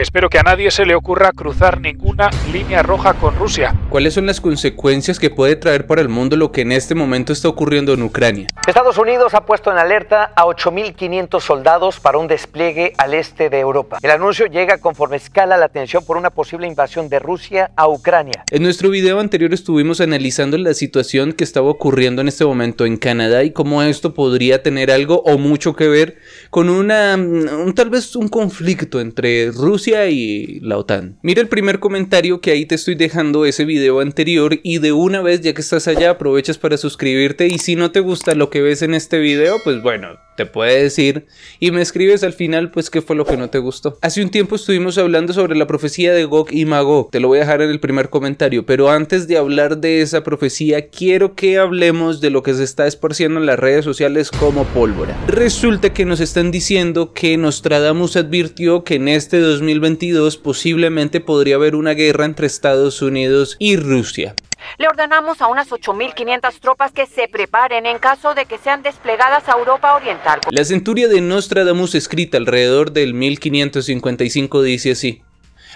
Espero que a nadie se le ocurra cruzar ninguna línea roja con Rusia. ¿Cuáles son las consecuencias que puede traer para el mundo lo que en este momento está ocurriendo en Ucrania? Estados Unidos ha puesto en alerta a 8.500 soldados para un despliegue al este de Europa. El anuncio llega conforme escala la tensión por una posible invasión de Rusia a Ucrania. En nuestro video anterior estuvimos analizando la situación que estaba ocurriendo en este momento en Canadá y cómo esto podría tener algo o mucho que ver con una, un, tal vez un conflicto entre Rusia y la OTAN. Mira el primer comentario que ahí te estoy dejando ese video anterior y de una vez ya que estás allá aprovechas para suscribirte y si no te gusta lo que ves en este video pues bueno te puede decir y me escribes al final pues qué fue lo que no te gustó. Hace un tiempo estuvimos hablando sobre la profecía de Gog y Magog, te lo voy a dejar en el primer comentario, pero antes de hablar de esa profecía quiero que hablemos de lo que se está esparciendo en las redes sociales como pólvora. Resulta que nos están diciendo que Nostradamus advirtió que en este 2022 posiblemente podría haber una guerra entre Estados Unidos y Rusia. Le ordenamos a unas 8.500 tropas que se preparen en caso de que sean desplegadas a Europa Oriental. La centuria de Nostradamus escrita alrededor del 1555 dice así.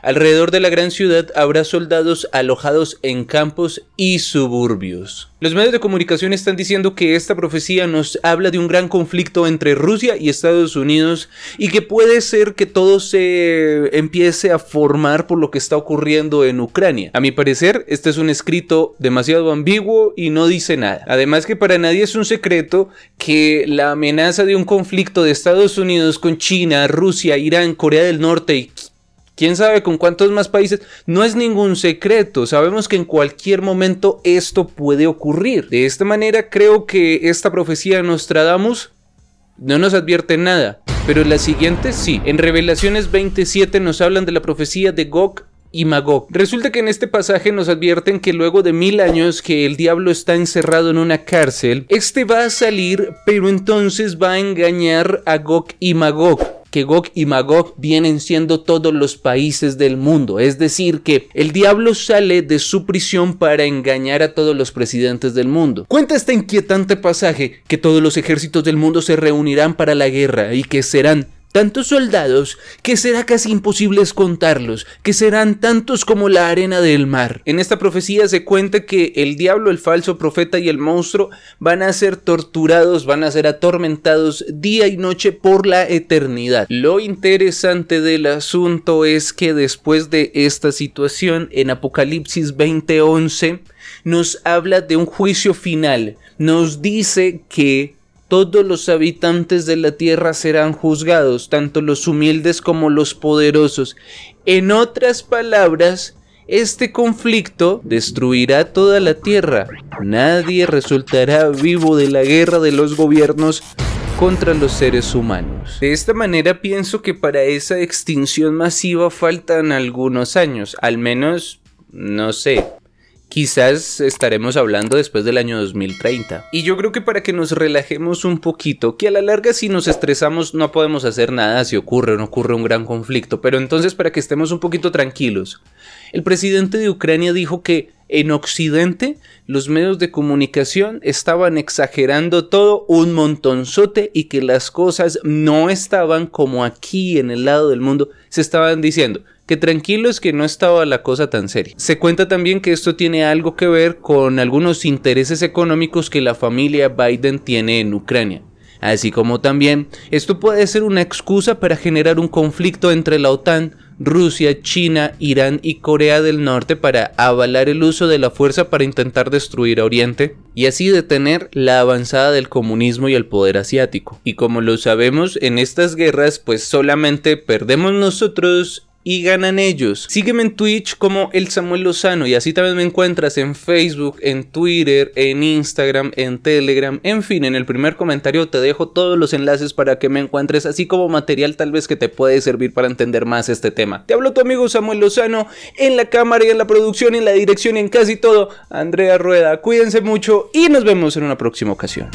Alrededor de la gran ciudad habrá soldados alojados en campos y suburbios. Los medios de comunicación están diciendo que esta profecía nos habla de un gran conflicto entre Rusia y Estados Unidos y que puede ser que todo se empiece a formar por lo que está ocurriendo en Ucrania. A mi parecer, este es un escrito demasiado ambiguo y no dice nada. Además que para nadie es un secreto que la amenaza de un conflicto de Estados Unidos con China, Rusia, Irán, Corea del Norte y quién sabe con cuántos más países, no es ningún secreto, sabemos que en cualquier momento esto puede ocurrir. De esta manera creo que esta profecía de Nostradamus no nos advierte nada, pero la siguiente sí. En Revelaciones 27 nos hablan de la profecía de Gog y Magog. Resulta que en este pasaje nos advierten que luego de mil años que el diablo está encerrado en una cárcel, este va a salir, pero entonces va a engañar a Gog y Magog que Gog y Magog vienen siendo todos los países del mundo. Es decir, que el diablo sale de su prisión para engañar a todos los presidentes del mundo. Cuenta este inquietante pasaje que todos los ejércitos del mundo se reunirán para la guerra y que serán tantos soldados que será casi imposible contarlos, que serán tantos como la arena del mar. En esta profecía se cuenta que el diablo, el falso profeta y el monstruo van a ser torturados, van a ser atormentados día y noche por la eternidad. Lo interesante del asunto es que después de esta situación en Apocalipsis 20:11 nos habla de un juicio final, nos dice que todos los habitantes de la tierra serán juzgados, tanto los humildes como los poderosos. En otras palabras, este conflicto destruirá toda la tierra. Nadie resultará vivo de la guerra de los gobiernos contra los seres humanos. De esta manera pienso que para esa extinción masiva faltan algunos años, al menos, no sé, quizás estaremos hablando después del año 2030. Y yo creo que para que nos relajemos un poquito, que a la larga si nos estresamos no podemos hacer nada si ocurre o no ocurre un gran conflicto, pero entonces para que estemos un poquito tranquilos, el presidente de Ucrania dijo que en Occidente los medios de comunicación estaban exagerando todo un montonzote y que las cosas no estaban como aquí en el lado del mundo se estaban diciendo que tranquilos que no estaba la cosa tan seria. Se cuenta también que esto tiene algo que ver con algunos intereses económicos que la familia Biden tiene en Ucrania. Así como también esto puede ser una excusa para generar un conflicto entre la OTAN, Rusia, China, Irán y Corea del Norte para avalar el uso de la fuerza para intentar destruir a Oriente y así detener la avanzada del comunismo y el poder asiático. Y como lo sabemos, en estas guerras pues solamente perdemos nosotros y ganan ellos. Sígueme en Twitch como el Samuel Lozano y así también me encuentras en Facebook, en Twitter, en Instagram, en Telegram, en fin, en el primer comentario te dejo todos los enlaces para que me encuentres, así como material tal vez que te puede servir para entender más este tema. Te hablo tu amigo Samuel Lozano en la cámara y en la producción, en la dirección y en casi todo. Andrea Rueda, cuídense mucho y nos vemos en una próxima ocasión.